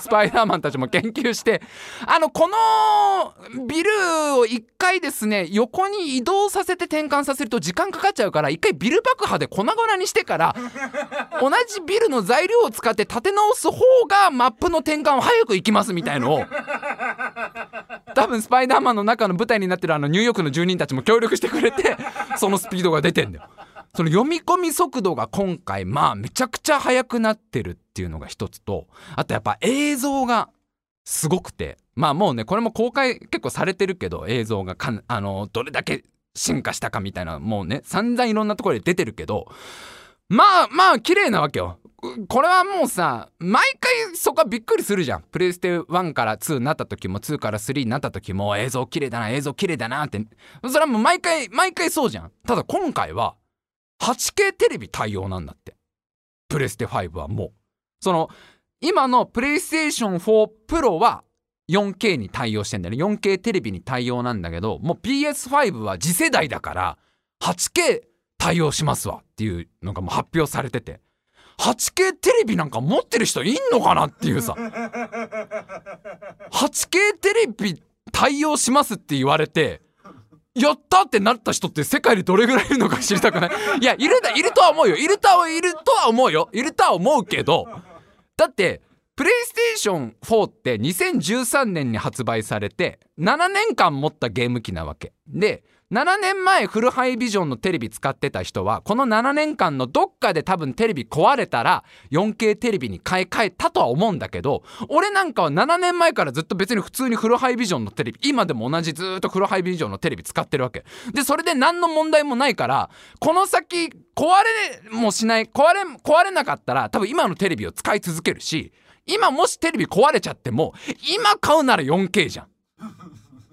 スパイダーマンたちも研究してあのこのビルを1回ですね横に移動させて転換させると時間かかっちゃうから1回ビル爆破で粉々にしてから同じビルの材料を使って立て直す方がマップの転換を早く行きますみたいのを多分スパイダーマンの中の舞台になってるあのニューヨークの住人たちも協力してくれてそのスピードが出てんだよ。その読み込み速度が今回まあめちゃくちゃ速くなってるっていうのが一つとあとやっぱ映像がすごくてまあもうねこれも公開結構されてるけど映像がかあのどれだけ進化したかみたいなもうね散々いろんなところで出てるけどまあまあ綺麗なわけよ。これはもうさ毎回そこはびっくりするじゃん。プレイステ1から2になった時も2から3になった時も映像綺麗だな映像綺麗だなって。それはもう毎回毎回そうじゃん。ただ今回は 8K テレビ対応なんだって。プレステ5はもう。その今のプレイステーション4プロは 4K に対応してんだよね。4K テレビに対応なんだけどもう PS5 は次世代だから 8K 対応しますわっていうのがもう発表されてて。8K テレビなんか持ってる人いんのかなっていうさ。8K テレビ対応しますって言われてやったってなった人って世界でどれぐらいいるのか知りたくない。いやいるだいるとは思うよ。いるとはいるとは思うよ。いるとは思うけどだってプレイステーション4って2013年に発売されて7年間持ったゲーム機なわけ。で7年前フルハイビジョンのテレビ使ってた人はこの7年間のどっかで多分テレビ壊れたら 4K テレビに買い替えたとは思うんだけど俺なんかは7年前からずっと別に普通にフルハイビジョンのテレビ今でも同じずっとフルハイビジョンのテレビ使ってるわけ。でそれで何の問題もないからこの先壊れもしない壊れ壊れなかったら多分今のテレビを使い続けるし今もしテレビ壊れちゃっても今買うなら 4K じゃん。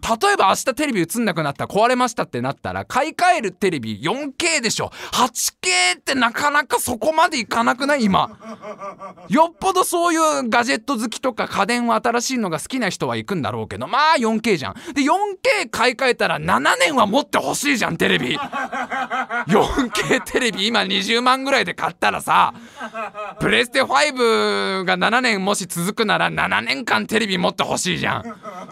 例えば明日テレビ映んなくなった壊れましたってなったら買い替えるテレビ 4K でしょ。8K ってなかなかそこまでいかなくない？今。よっぽどそういうガジェット好きとか家電は新しいのが好きな人は行くんだろうけど。まあ 4K じゃん。で 4K 買い替えたら7年は持ってほしいじゃんテレビ。4K テレビ今20万ぐらいで買ったらさプレステ5が7年もし続くなら7年間テレビ持ってほしいじゃん。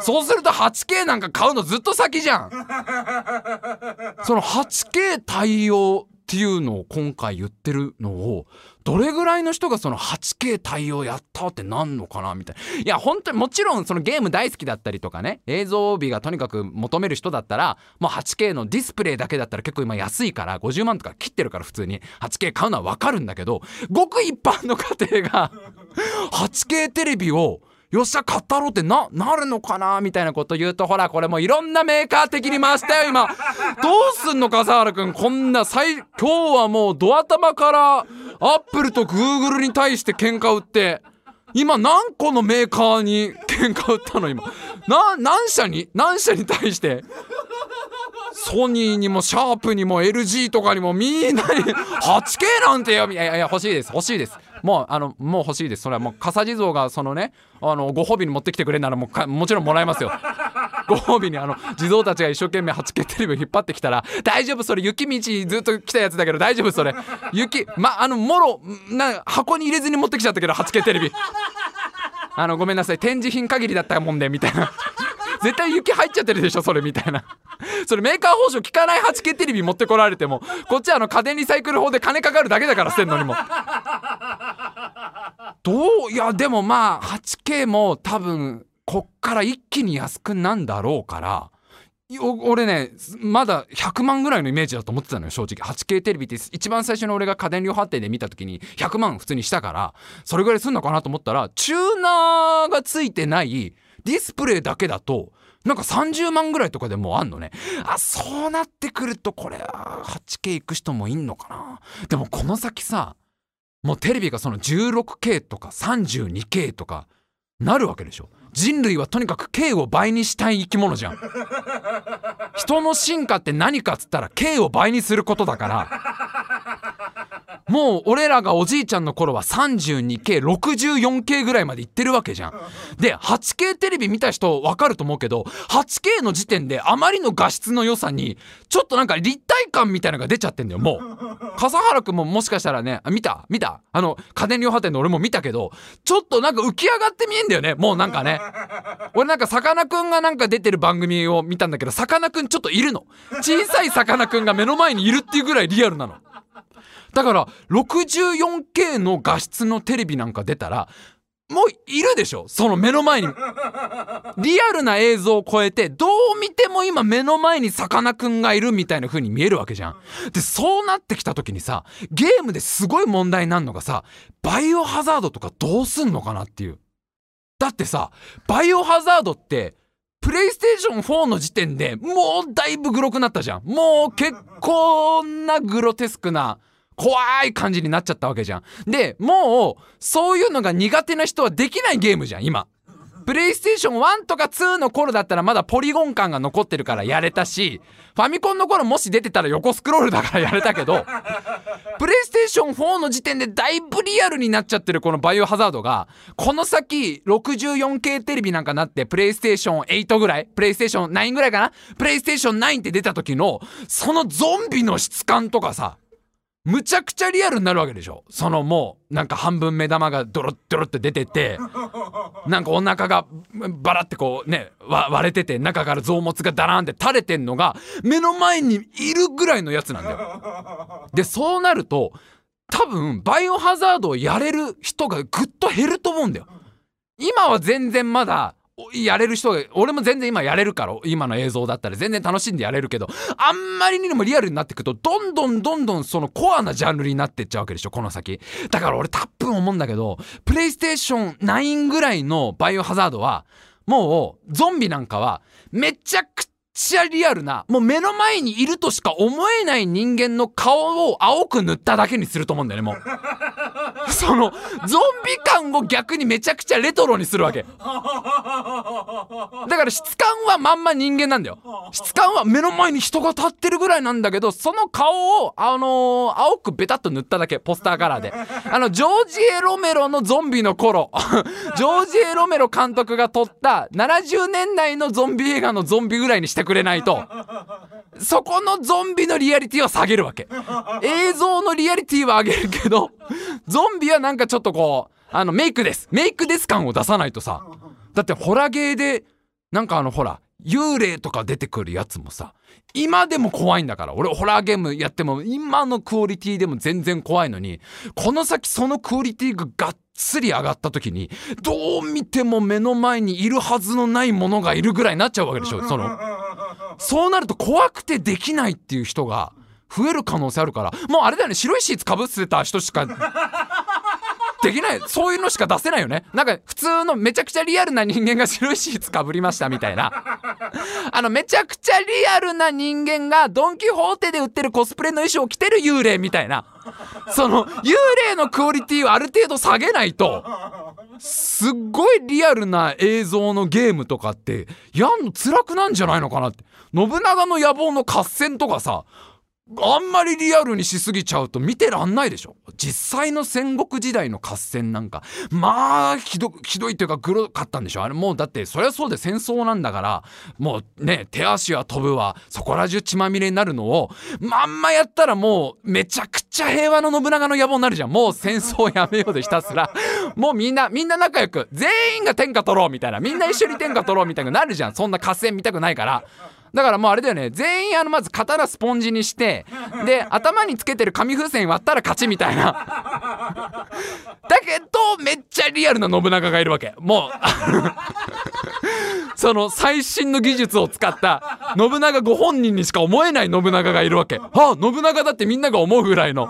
そうすると 8K なんか買うのずっと先じゃん。その 8K 対応っていうのを今回言ってるのをどれぐらいの人がその 8K 対応やったってなんのかなみたいな。いや本当にもちろんそのゲーム大好きだったりとかね映像美がとにかく求める人だったらもう 8K のディスプレイだけだったら結構今安いから50万とか切ってるから普通に。8K 買うのは分かるんだけどごく一般の家庭が 8K テレビをよっしゃ買ったろうってななるのかなみたいなこと言うとほらこれもいろんなメーカー的に回したよ今。どうすんの笠原くん。こんな最今日はもうドア玉からアップルとグーグルに対して喧嘩売って。今何個のメーカーに喧嘩売ったの今。な何社に？何社に対して？ソニーにもシャープにも LG とかにもみんなに 8K なんてよいやいや欲しいです欲しいです。もうあのもう欲しいです。それはもう笠地蔵がそのねあのご褒美に持ってきてくれるならもうもちろんもらえますよ。ご褒美にあの地蔵たちが一生懸命 8K テレビを引っ張ってきたら大丈夫それ雪道ずっと来たやつだけど大丈夫それ。雪まあのもろな箱に入れずに持ってきちゃったけど 8K テレビ。あのごめんなさい。展示品限りだったもんでみたいな。絶対雪入っちゃってるでしょそれみたいな。それメーカー報酬効かない 8K テレビ持ってこられてもこっちはあの家電リサイクル法で金かかるだけだから捨てんのにも。どういやでもまあ 8K も多分こっから一気に安くなんだろうから俺ねまだ100万ぐらいのイメージだと思ってたのよ正直。8K テレビって一番最初に俺が家電量販店で見た時に100万普通にしたからそれぐらいすんのかなと思ったらチューナーがついてないディスプレイだけだとなんか30万ぐらいとかでもうあんのね。あそうなってくるとこれ 8K 行く人もいんのかな。でもこの先さもうテレビがその 16K とか 32K とかなるわけでしょ。人類はとにかく K を倍にしたい生き物じゃん。人の進化って何かっつったら K を倍にすることだから。もう俺らがおじいちゃんの頃は 32K64K ぐらいまでいってるわけじゃん。で 8K テレビ見た人分かると思うけど 8K の時点であまりの画質の良さにちょっとなんか立体感みたいなのが出ちゃってんだよもう。笠原くんももしかしたらね見た？見た？あの家電量販店の俺も見たけどちょっとなんか浮き上がって見えんだよねもうなんかね。俺なんかさかなクンがなんか出てる番組を見たんだけどさかなクンちょっといるの。小さいさかなクンが目の前にいるっていうぐらいリアルなの。だから 64K の画質のテレビなんか出たらもういるでしょ？その目の前に。リアルな映像を超えてどう見ても今目の前にさかなクンがいるみたいな風に見えるわけじゃん。でそうなってきた時にさゲームですごい問題になるのがさバイオハザードとかどうすんのかなっていう。だってさバイオハザードってプレイステーション4の時点でもうだいぶグロくなったじゃんもう結構なグロテスクな怖い感じになっちゃったわけじゃん。で、もう、そういうのが苦手な人はできないゲームじゃん、今。プレイステーション1とか2の頃だったらまだポリゴン感が残ってるからやれたし、ファミコンの頃もし出てたら横スクロールだからやれたけど、プレイステーション4の時点でだいぶリアルになっちゃってるこのバイオハザードが、この先 64K テレビなんかなってプレイステーション8ぐらいプレイステーション9ぐらいかな？プレイステーション9って出た時の、そのゾンビの質感とかさ、むちゃくちゃリアルになるわけでしょそのもうなんか半分目玉がドロッドロって出ててなんかお腹がバラってこうね割れてて中から臓物がダラーンって垂れてんのが目の前にいるぐらいのやつなんだよ。でそうなると多分バイオハザードをやれる人がぐっと減ると思うんだよ。今は全然まだやれる人が俺も全然今やれるから今の映像だったら。全然楽しんでやれるけどあんまりにもリアルになっていくとどんどんどんどんそのコアなジャンルになってっちゃうわけでしょこの先。だから俺たっぷん思うんだけどプレイステーション9ぐらいのバイオハザードはもうゾンビなんかはめちゃくちゃちゃリアルな、もう目の前にいるとしか思えない人間の顔を青く塗っただけにすると思うんだよね、もう。その、ゾンビ感を逆にめちゃくちゃレトロにするわけ。だから質感はまんま人間なんだよ。質感は目の前に人が立ってるぐらいなんだけど、その顔を、あのー、青くベタっと塗っただけ、ポスターカラーで。あの、ジョージ・エロメロのゾンビの頃、ジョージ・エロメロ監督が撮った70年代のゾンビ映画のゾンビぐらいにしてくれないと。そこのゾンビのリアリティは下げるわけ。映像のリアリティは上げるけどゾンビはなんかちょっとこうあのメイクです。メイクです感を出さないとさ。だってホラゲーでなんかあのほら幽霊とか出てくるやつもさ今でも怖いんだから。俺ホラーゲームやっても今のクオリティでも全然怖いのにこの先そのクオリティががっつり上がった時にどう見ても目の前にいるはずのないものがいるぐらいになっちゃうわけでしょ。そのそうなると怖くてできないっていう人が増える可能性あるから。もうあれだよね。白いシーツかぶってた人しかできない。そういうのしか出せないよね。なんか普通のめちゃくちゃリアルな人間が白いシーツかぶりましたみたいな。あのめちゃくちゃリアルな人間がドン・キホーテで売ってるコスプレの衣装を着てる幽霊みたいな。その幽霊のクオリティをある程度下げないとすっごいリアルな映像のゲームとかってやんの辛くなんじゃないのかなって。信長の野望の合戦とかさあんまりリアルにしすぎちゃうと見てらんないでしょ。実際の戦国時代の合戦なんか。まあひどひどいというかグロかったんでしょ。あれもうだってそりゃそうで戦争なんだから。もうね手足は飛ぶわ。そこら中血まみれになるのを。まんまやったらもうめちゃくちゃ平和の信長の野望になるじゃん。もう戦争やめようでひたすら。もうみんなみんな仲良く。全員が天下取ろうみたいな。みんな一緒に天下取ろうみたいになるじゃん。そんな合戦見たくないから。だからもうあれだよね。全員あのまず刀スポンジにしてで頭につけてる紙風船割ったら勝ちみたいな。だけどめっちゃリアルな信長がいるわけ。もう その最新の技術を使った信長ご本人にしか思えない信長がいるわけ。あ信長だってみんなが思うぐらいの。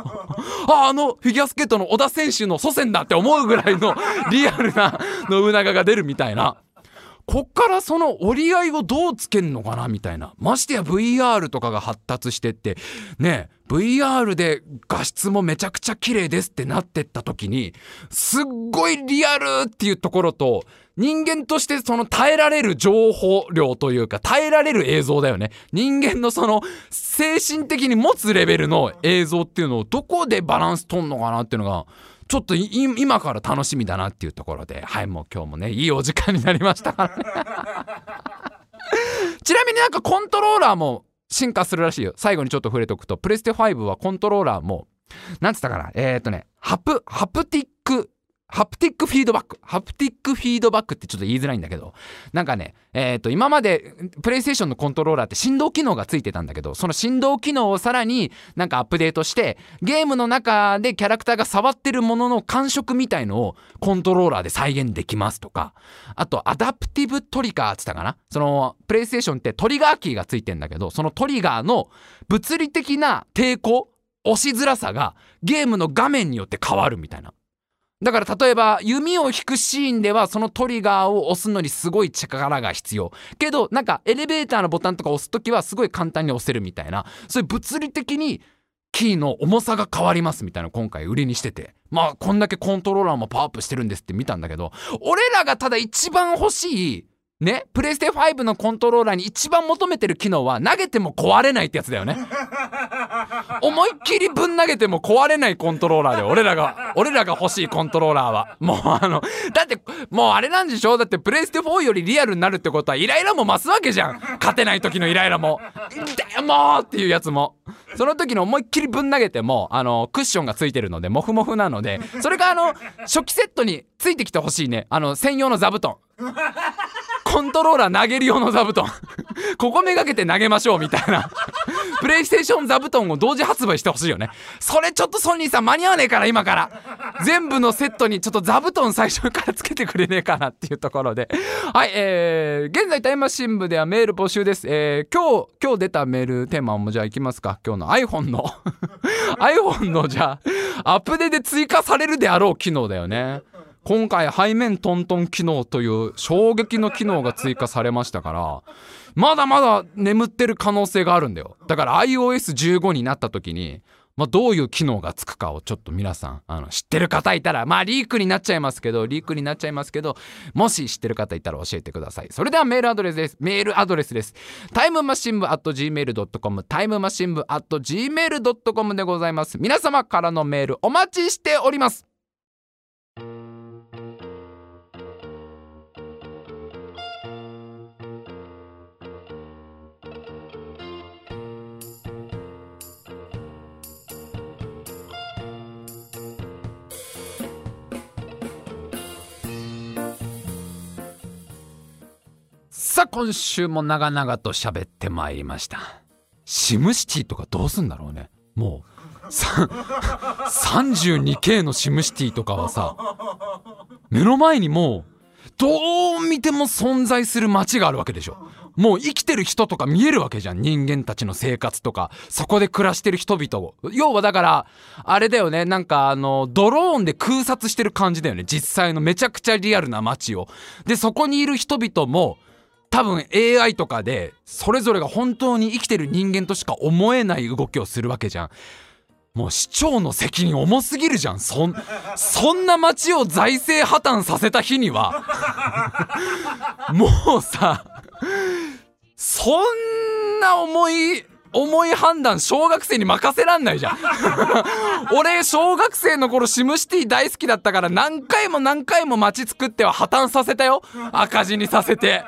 ああのフィギュアスケートの小田選手の祖先だって思うぐらいのリアルな信長が出るみたいな。こっからその折り合いをどうつけんのかなみたいな。ましてや VR とかが発達してって。ね VR で画質もめちゃくちゃ綺麗ですってなってった時にすっごいリアルっていうところと人間としてその耐えられる情報量というか耐えられる映像だよね。人間のその精神的に持つレベルの映像っていうのをどこでバランス取んのかなっていうのがちょっと今から楽しみだなっていうところではいもう今日もねいいお時間になりましたからね。ちなみになんかコントローラーも進化するらしいよ。最後にちょっと触れておくとプレステ5はコントローラーもなんつったかな。えっ、ー、とねハプハプティックハプティックフィードバック。ハプティックフィードバックってちょっと言いづらいんだけど、なんかね、えっ、ー、と、今まで、プレイステーションのコントローラーって振動機能がついてたんだけど、その振動機能をさらになんかアップデートして、ゲームの中でキャラクターが触ってるものの感触みたいのをコントローラーで再現できますとか、あと、アダプティブトリガーって言ったかな？その、プレイステーションってトリガーキーがついてんだけど、そのトリガーの物理的な抵抗押しづらさがゲームの画面によって変わるみたいな。だから例えば弓を引くシーンではそのトリガーを押すのにすごい力が必要。けどなんかエレベーターのボタンとか押す時はすごい簡単に押せるみたいな。そういう物理的にキーの重さが変わりますみたいな今回売りにしてて。まあこんだけコントローラーもパワーアップしてるんですって見たんだけど俺らがただ一番欲しいね、プレイステ5のコントローラーに一番求めてる機能は投げても壊れないってやつだよね。思いっきりぶん投げても壊れないコントローラーで俺らが、俺らが欲しいコントローラーは。もうあの、だってもうあれなんでしょ？だってプレイステ4よりリアルになるってことはイライラも増すわけじゃん。勝てない時のイライラも。でもっていうやつも。その時の思いっきりぶん投げても、あの、クッションがついてるので、モフモフなので、それがあの、初期セットについてきてほしいね。あの、専用の座布団。コントローラー投げる用の座布団。ここめがけて投げましょうみたいな。プレイステーション座布団を同時発売してほしいよね。それちょっとソニーさん間に合わねえから今から。全部のセットにちょっと座布団最初からつけてくれねえかなっていうところで。はいえー、現在タイムマシン部ではメール募集です。えー、今日今日出たメールテーマもじゃあいきますか。今日の iPhone の。iPhone のじゃあアップデで追加されるであろう機能だよね今回背面トントン機能という衝撃の機能が追加されましたからまだまだ眠ってる可能性があるんだよ。だから iOS15 になった時にまあ、どういう機能がつくかをちょっと皆さんあの知ってる方いたらまあリークになっちゃいますけどリークになっちゃいますけどもし知ってる方いたら教えてください。それではメールアドレスです。メールアドレスです。タイムマシン部 at gmail.com タイムマシン部 at gmail.com でございます。皆様からのメールお待ちしております。さあ今週も長々と喋ってまいりました。シムシティとかどうすんだろうね。もう 32K のシムシティとかはさ目の前にもうどう見ても存在する街があるわけでしょ。もう生きてる人とか見えるわけじゃん。人間たちの生活とか。そこで暮らしてる人々を。要はだからあれだよね。なんかあのドローンで空撮してる感じだよね。実際のめちゃくちゃリアルな街を。でそこにいる人々も多分 AI とかでそれぞれが本当に生きてる人間としか思えない動きをするわけじゃん。もう市長の責任重すぎるじゃん。そんそんな町を財政破綻させた日には。もうさそんな重い重い判断小学生に任せらんないじゃん。俺小学生の頃シムシティ大好きだったから何回も何回も街作っては破綻させたよ。赤字にさせて。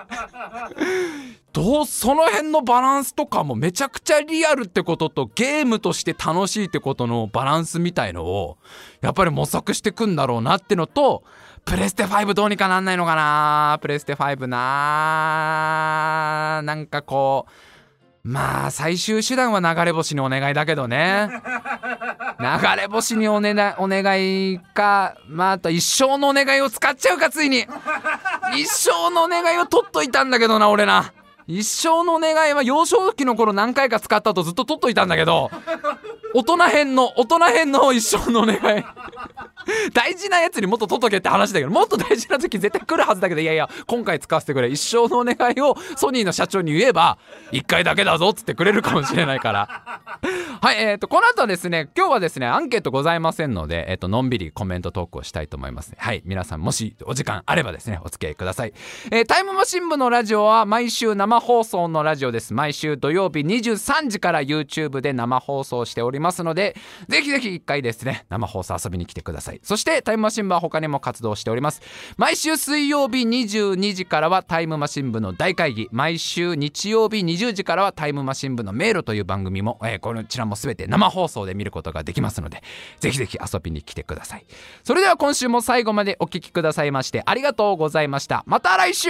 どうその辺のバランスとかもめちゃくちゃリアルってこととゲームとして楽しいってことのバランスみたいのをやっぱり模索してくんだろうなってのとプレステ5どうにかなんないのかなプレステ5ななんかこうまあ最終手段は流れ星にお願いだけどね。流れ星にお,、ね、お願いかまああと一生のお願いを使っちゃうかついに。一生のお願いを取っといたんだけどな俺な。一生のお願いは幼少期の頃何回か使ったとずっと取っといたんだけど。大人編の大人編の一生のお願い 大事なやつにもっと取っとけって話だけどもっと大事な時絶対来るはずだけどいやいや今回使わせてくれ。一生のお願いをソニーの社長に言えば1回だけだぞっつってくれるかもしれないから。はいえーとこの後はですね今日はですねアンケートございませんので、えー、とのんびりコメントトークをしたいと思います。はい皆さんもしお時間あればですねお付き合いください、えー、タイムマシン部のラジオは毎週生放送のラジオです。毎週土曜日23時から YouTube で生放送しておりますのでぜひぜひ1回ですね生放送遊びに来てください。い。そしてタイムマシン部は他にも活動しております。毎週水曜日22時からはタイムマシン部の大会議。毎週日曜日20時からはタイムマシン部の迷路という番組も、えー、こちらも全て生放送で見ることができますのでぜひぜひ遊びに来てください。それでは今週も最後までお聴きくださいましてありがとうございました。また来週